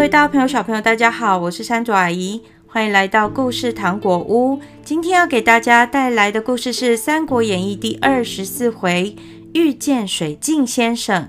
各位大朋友、小朋友，大家好，我是山竹阿姨，欢迎来到故事糖果屋。今天要给大家带来的故事是《三国演义》第二十四回“遇见水镜先生”。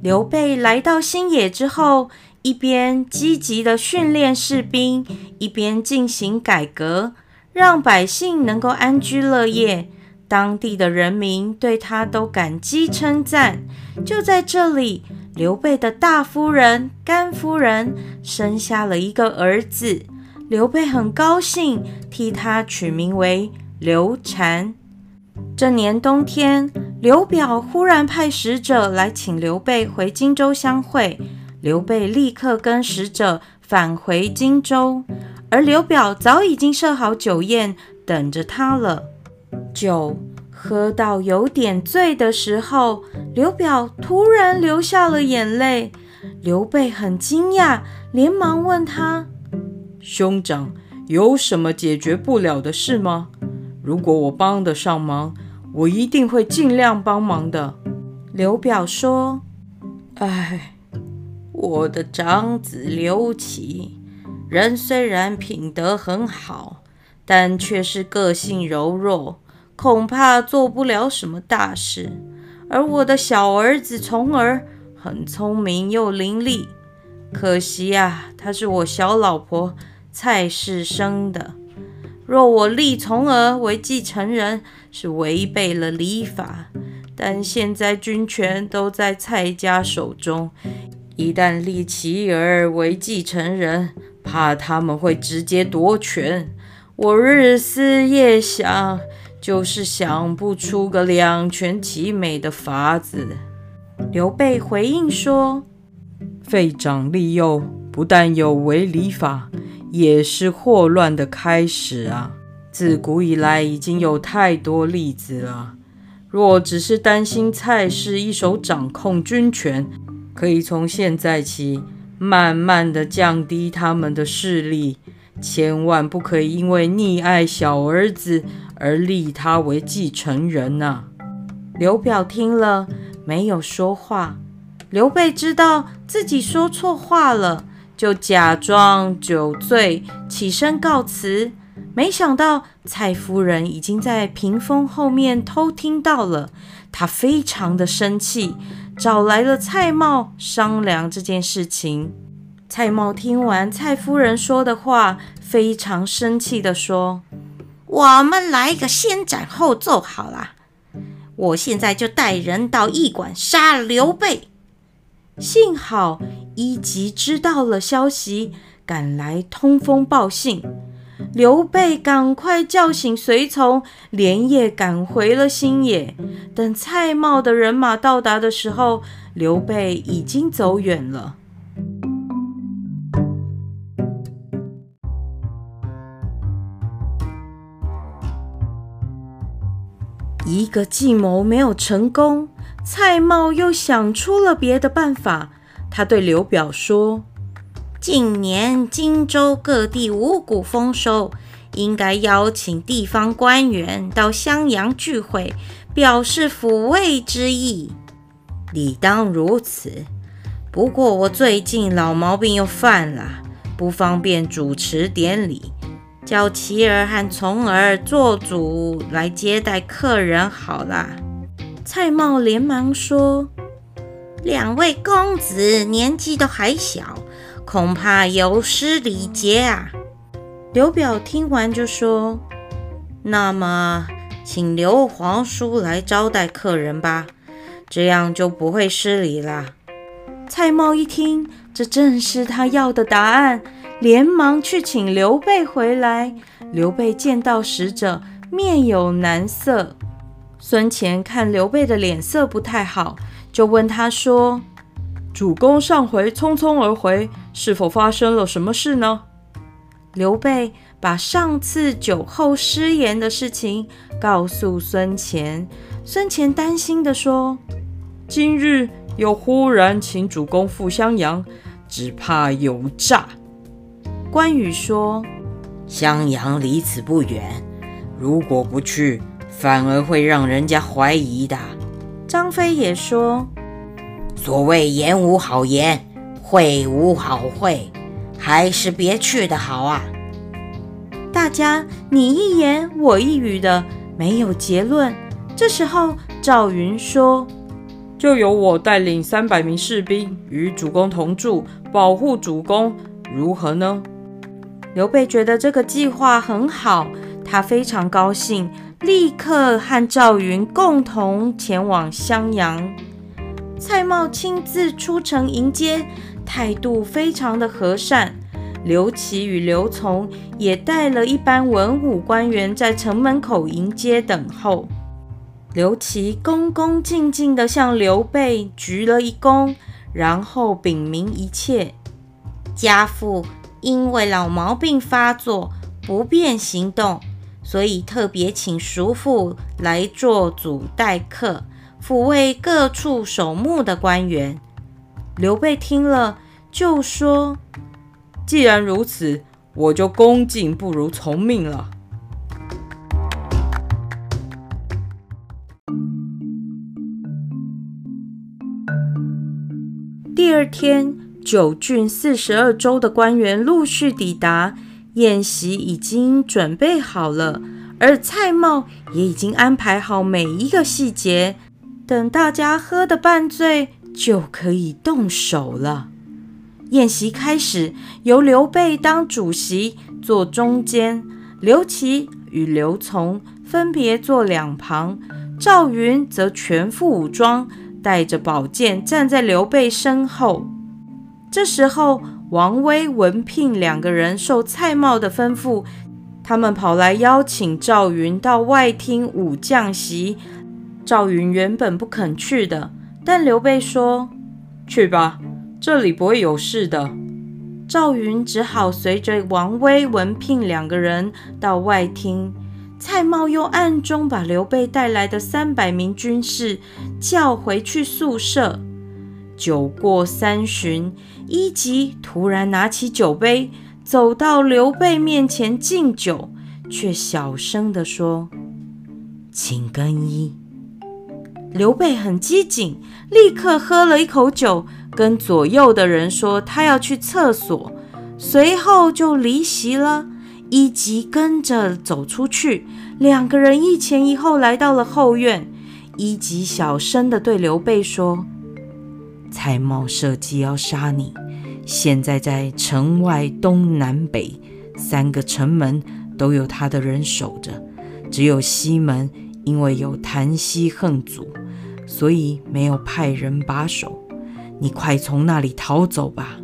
刘备来到新野之后，一边积极的训练士兵，一边进行改革。让百姓能够安居乐业，当地的人民对他都感激称赞。就在这里，刘备的大夫人甘夫人生下了一个儿子，刘备很高兴，替他取名为刘禅。这年冬天，刘表忽然派使者来请刘备回荆州相会，刘备立刻跟使者返回荆州。而刘表早已经设好酒宴等着他了。酒喝到有点醉的时候，刘表突然流下了眼泪。刘备很惊讶，连忙问他：“兄长，有什么解决不了的事吗？如果我帮得上忙，我一定会尽量帮忙的。”刘表说：“哎，我的长子刘琦。”人虽然品德很好，但却是个性柔弱，恐怕做不了什么大事。而我的小儿子重儿很聪明又伶俐，可惜呀，他是我小老婆蔡氏生的。若我立重儿为继承人，是违背了礼法。但现在军权都在蔡家手中，一旦立其儿为继承人，怕他们会直接夺权，我日思夜想，就是想不出个两全其美的法子。刘备回应说：“废长立幼，不但有违礼法，也是祸乱的开始啊！自古以来已经有太多例子了。若只是担心蔡氏一手掌控军权，可以从现在起。”慢慢的降低他们的势力，千万不可以因为溺爱小儿子而立他为继承人呐、刘表听了没有说话。刘备知道自己说错话了，就假装酒醉，起身告辞。没想到蔡夫人已经在屏风后面偷听到了，她非常的生气。找来了蔡瑁商量这件事情。蔡瑁听完蔡夫人说的话，非常生气地说：“我们来个先斩后奏好了，我现在就带人到驿馆杀了刘备。”幸好伊吉知道了消息，赶来通风报信。刘备赶快叫醒随从，连夜赶回了新野。等蔡瑁的人马到达的时候，刘备已经走远了。一个计谋没有成功，蔡瑁又想出了别的办法。他对刘表说。近年荆州各地五谷丰收，应该邀请地方官员到襄阳聚会，表示抚慰之意。理当如此。不过我最近老毛病又犯了，不方便主持典礼，叫琦儿和从儿做主来接待客人好了。蔡瑁连忙说：“两位公子年纪都还小。”恐怕有失礼节啊！刘表听完就说：“那么，请刘皇叔来招待客人吧，这样就不会失礼了。”蔡瑁一听，这正是他要的答案，连忙去请刘备回来。刘备见到使者，面有难色。孙干看刘备的脸色不太好，就问他说。主公上回匆匆而回，是否发生了什么事呢？刘备把上次酒后失言的事情告诉孙乾。孙乾担心地说：“今日又忽然请主公赴襄阳，只怕有诈。”关羽说：“襄阳离此不远，如果不去，反而会让人家怀疑的。”张飞也说：“所谓言无好言，会无好会，还是别去的好啊。”大家你一言我一语的，没有结论。这时候赵云说：“就由我带领三百名士兵与主公同住，保护主公，如何呢？”刘备觉得这个计划很好，他非常高兴，立刻和赵云共同前往襄阳。蔡瑁亲自出城迎接，态度非常的和善。刘琦与刘琮也带了一班文武官员在城门口迎接等候。刘琦恭恭敬敬地向刘备鞠了一躬，然后禀明一切。家父因为老毛病发作，不便行动，所以特别请叔父来做主待客，抚慰各处守墓的官员。刘备听了，就说。既然如此，我就恭敬不如从命了。第二天，九郡四十二州的官员陆续抵达，宴席已经准备好了，而蔡瑁也已经安排好每一个细节，等大家喝得半醉，就可以动手了。宴席开始，由刘备当主席，坐中间；刘琦与刘琮分别坐两旁；赵云则全副武装，带着宝剑站在刘备身后。这时候，王威、文聘两个人受蔡瑁的吩咐，他们跑来邀请赵云到外厅舞将席。赵云原本不肯去的，但刘备说：“去吧。”这里不会有事的。赵云只好随着王威、文聘两个人到外厅。蔡瑁又暗中把刘备带来的三百名军士叫回去宿舍。酒过三巡，一级突然拿起酒杯，走到刘备面前敬酒，却小声地说：“请更衣。”刘备很机警，立刻喝了一口酒。跟左右的人说他要去厕所，随后就离席了。一级跟着走出去，两个人一前一后来到了后院。一级小声地对刘备说：“蔡瑁设计要杀你，现在在城外东南北三个城门都有他的人守着，只有西门因为有谭熙恨阻，所以没有派人把守。”你快从那里逃走吧！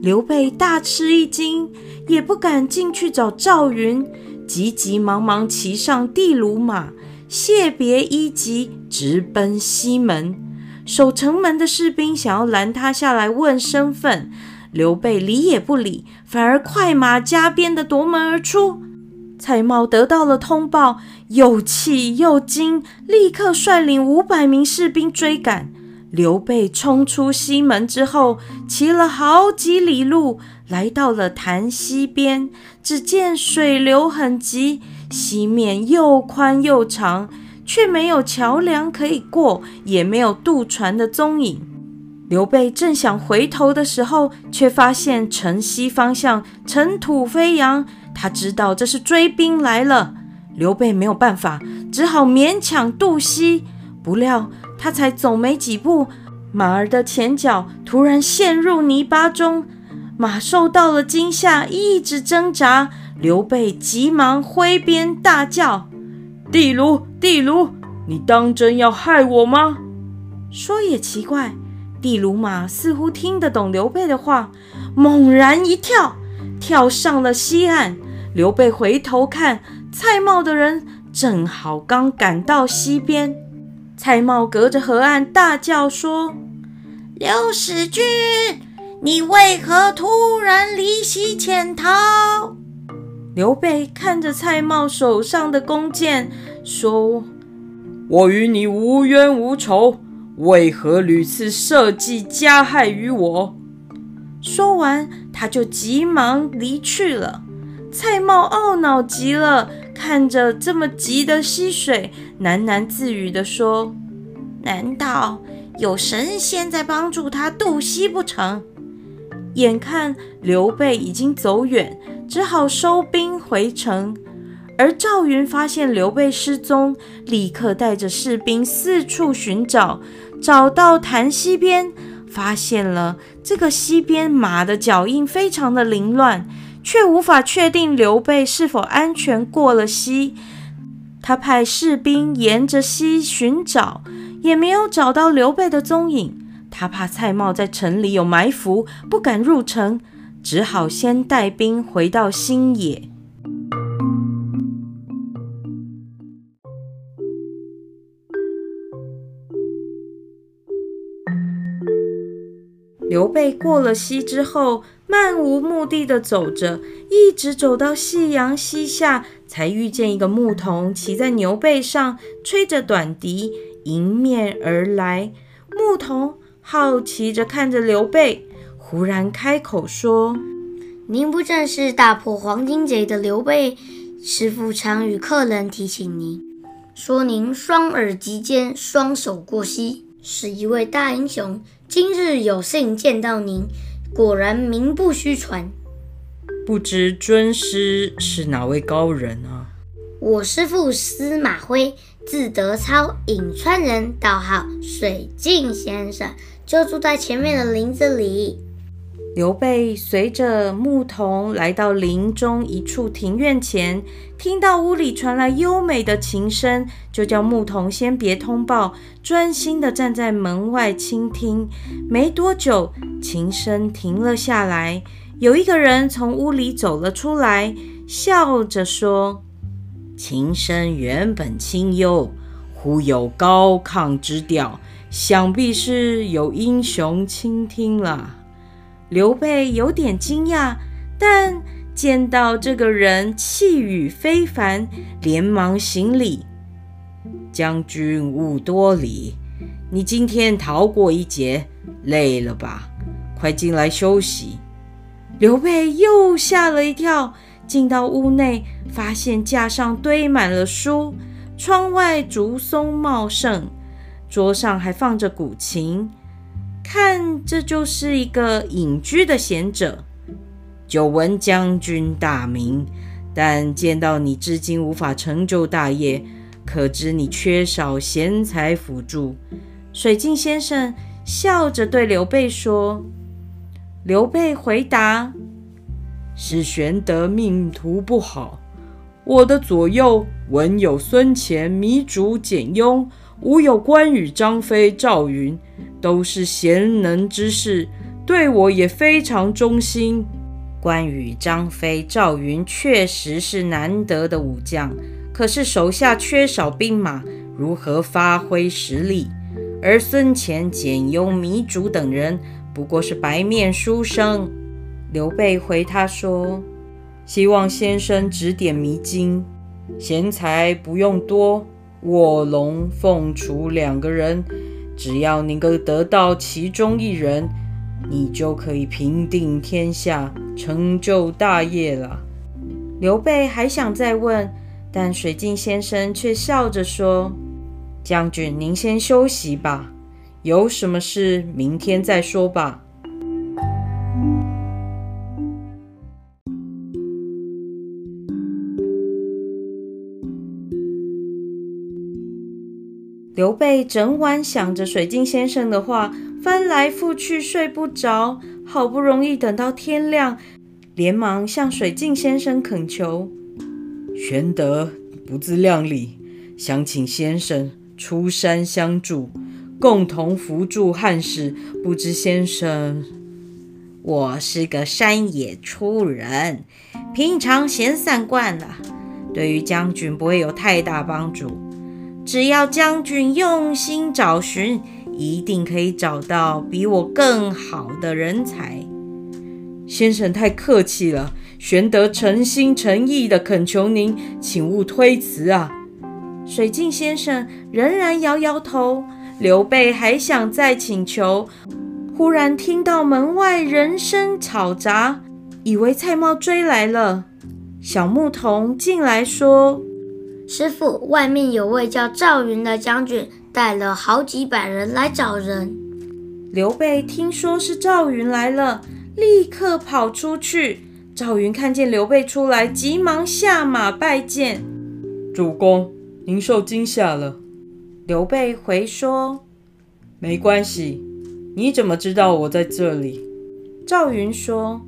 刘备大吃一惊，也不敢进去找赵云，急急忙忙骑上地卢马，谢别一级，直奔西门。守城门的士兵想要拦他下来问身份，刘备理也不理，反而快马加鞭地夺门而出。蔡瑁得到了通报，又气又惊，立刻率领五百名士兵追赶。刘备冲出西门之后，骑了好几里路，来到了潭溪边。只见水流很急，溪面又宽又长，却没有桥梁可以过，也没有渡船的踪影。刘备正想回头的时候，却发现城西方向尘土飞扬，他知道这是追兵来了。刘备没有办法，只好勉强渡溪。不料他才走没几步，马儿的前脚突然陷入泥巴中，马受到了惊吓，一直挣扎。刘备急忙挥鞭大叫：“地卢，地卢，你当真要害我吗？”说也奇怪，地卢马似乎听得懂刘备的话，猛然一跳，跳上了溪岸。刘备回头看，蔡瑁的人正好刚赶到溪边。蔡瑁隔着河岸大叫说：“刘使君，你为何突然离席潜逃？”刘备看着蔡瑁手上的弓箭，说：“我与你无冤无仇，为何屡次设计加害于我？”说完，他就急忙离去了。蔡瑁懊恼极了。看着这么急的溪水，喃喃自语地说：“难道有神仙在帮助他渡溪不成？”眼看刘备已经走远，只好收兵回城。而赵云发现刘备失踪，立刻带着士兵四处寻找，找到潭溪边，发现了这个溪边马的脚印非常的凌乱，却无法确定刘备是否安全过了溪。他派士兵沿着溪寻找，也没有找到刘备的踪影。他怕蔡瑁在城里有埋伏，不敢入城，只好先带兵回到新野。刘备过了溪之后，漫无目的地走着，一直走到夕阳西下，才遇见一个牧童骑在牛背上，吹着短笛迎面而来。牧童好奇着看着刘备，忽然开口说：“您不正是大破黄金贼的刘备？师父常与客人提醒您，说您双耳极尖，双手过膝，是一位大英雄。”今日有幸见到您，果然名不虚传。不知尊师是哪位高人啊？我师父司马徽，字德操，颍川人，道号水镜先生，就住在前面的林子里。刘备随着牧童来到林中一处庭院前，听到屋里传来优美的琴声，就叫牧童先别通报，专心地站在门外倾听。没多久，琴声停了下来，有一个人从屋里走了出来，笑着说：“琴声原本清幽，忽有高亢之调，想必是有英雄倾听了。”刘备有点惊讶，但见到这个人气宇非凡，连忙行礼：“将军勿多礼，你今天逃过一劫，累了吧？快进来休息。”刘备又吓了一跳，进到屋内，发现架上堆满了书，窗外竹松茂盛，桌上还放着古琴。看，这就是一个隐居的贤者。久闻将军大名，但见到你至今无法成就大业，可知你缺少贤才辅助。水镜先生笑着对刘备说：“刘备回答，是玄德命途不好。我的左右文有孙干、糜竺、简雍，武有关羽、张飞、赵云。”都是贤能之士，对我也非常忠心。关羽、张飞、赵云确实是难得的武将，可是手下缺少兵马，如何发挥实力？而孙干、简雍、糜竺等人不过是白面书生。刘备回他说：“希望先生指点迷津，贤才不用多，卧龙凤雏两个人。”只要能够得到其中一人，你就可以平定天下，成就大业了。刘备还想再问，但水镜先生却笑着说：“将军，您先休息吧，有什么事明天再说吧。”刘备整晚想着水镜先生的话，翻来覆去睡不着。好不容易等到天亮，连忙向水镜先生恳求：“玄德不自量力，想请先生出山相助，共同扶助汉室。不知先生……我是个山野出人，平常闲散惯了，对于将军不会有太大帮助。”只要将军用心找寻，一定可以找到比我更好的人才。先生太客气了，玄德诚心诚意的恳求您，请勿推辞啊！水镜先生仍然摇摇头。刘备还想再请求，忽然听到门外人声吵杂，以为蔡瑁追来了。小牧童进来说：“师傅，外面有位叫赵云的将军，带了好几百人来找人。刘备听说是赵云来了，立刻跑出去。赵云看见刘备出来，急忙下马拜见。主公，您受惊吓了。刘备回说：“没关系，你怎么知道我在这里？”赵云说：“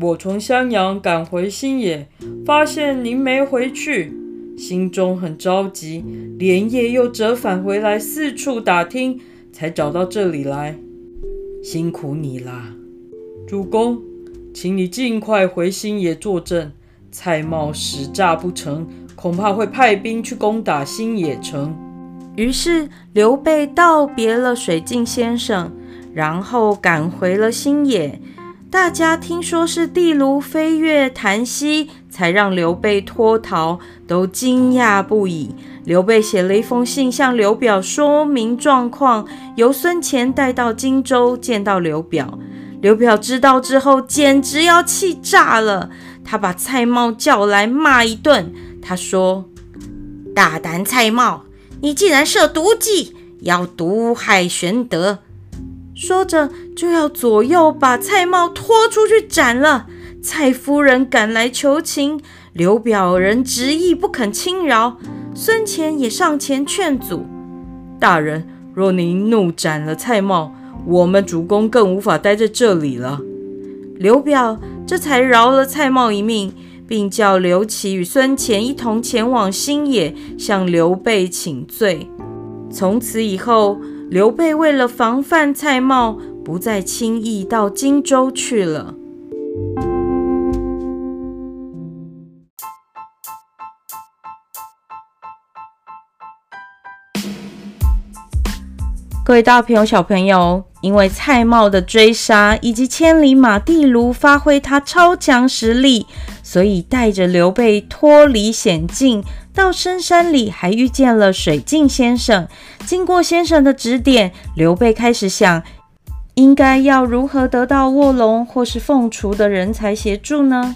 我从襄阳赶回新野，发现您没回去，心中很着急，连夜又折返回来，四处打听，才找到这里来。辛苦你啦，主公，请你尽快回新野坐镇。蔡瑁使诈不成，恐怕会派兵去攻打新野城。”于是刘备道别了水镜先生。然后赶回了新野，大家听说是地卢飞越檀溪，才让刘备脱逃，都惊讶不已。刘备写了一封信向刘表说明状况，由孙干带到荆州见到刘表。刘表知道之后，简直要气炸了。他把蔡瑁叫来骂一顿，他说：“大胆蔡瑁，你竟然设毒计，要毒害玄德！”说着，就要左右把蔡瑁拖出去斩了。蔡夫人赶来求情，刘表人执意不肯轻饶。孙干也上前劝阻：“大人，若您怒斩了蔡瑁，我们主公更无法待在这里了。”刘表这才饶了蔡瑁一命，并叫刘琦与孙干一同前往新野向刘备请罪。从此以后，刘备为了防范蔡瑁，不再轻易到荆州去了。各位大朋友、小朋友，因为蔡瑁的追杀以及千里马地卢发挥他超强实力，所以带着刘备脱离险境。到深山里，还遇见了水镜先生。经过先生的指点，刘备开始想，应该要如何得到卧龙或是凤雏的人才协助呢？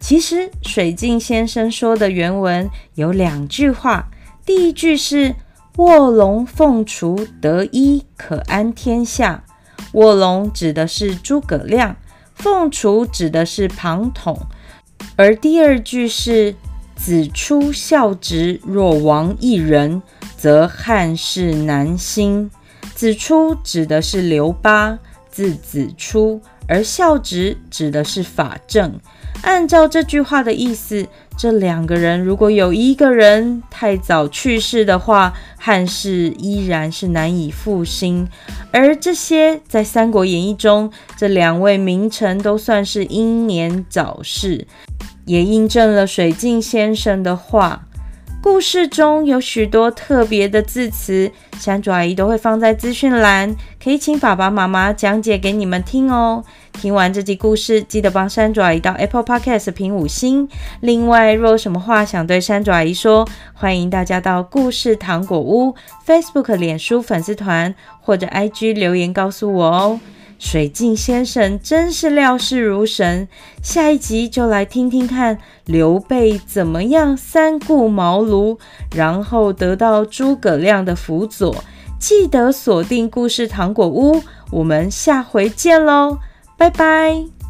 其实，水镜先生说的原文有两句话。第一句是“卧龙凤雏得一，可安天下”。卧龙指的是诸葛亮，凤雏指的是庞统。而第二句是。子出孝直，若亡一人，则汉室难兴。子出指的是刘巴，字子出，而孝直指的是法正。按照这句话的意思，这两个人如果有一个人太早去世的话，汉室依然是难以复兴。而这些在《三国演义》中，这两位名臣都算是英年早逝。也印证了水镜先生的话。故事中有许多特别的字词，山竹阿姨都会放在资讯栏，可以请爸爸妈妈讲解给你们听哦。听完这集故事，记得帮山竹阿姨到 Apple Podcast 评五星。另外，若有什么话想对山竹阿姨说，欢迎大家到故事糖果屋 Facebook、脸书粉丝团或者 IG 留言告诉我哦。水镜先生真是料事如神，下一集就来听听看刘备怎么样三顾茅庐，然后得到诸葛亮的辅佐。记得锁定故事糖果屋，我们下回见喽，拜拜。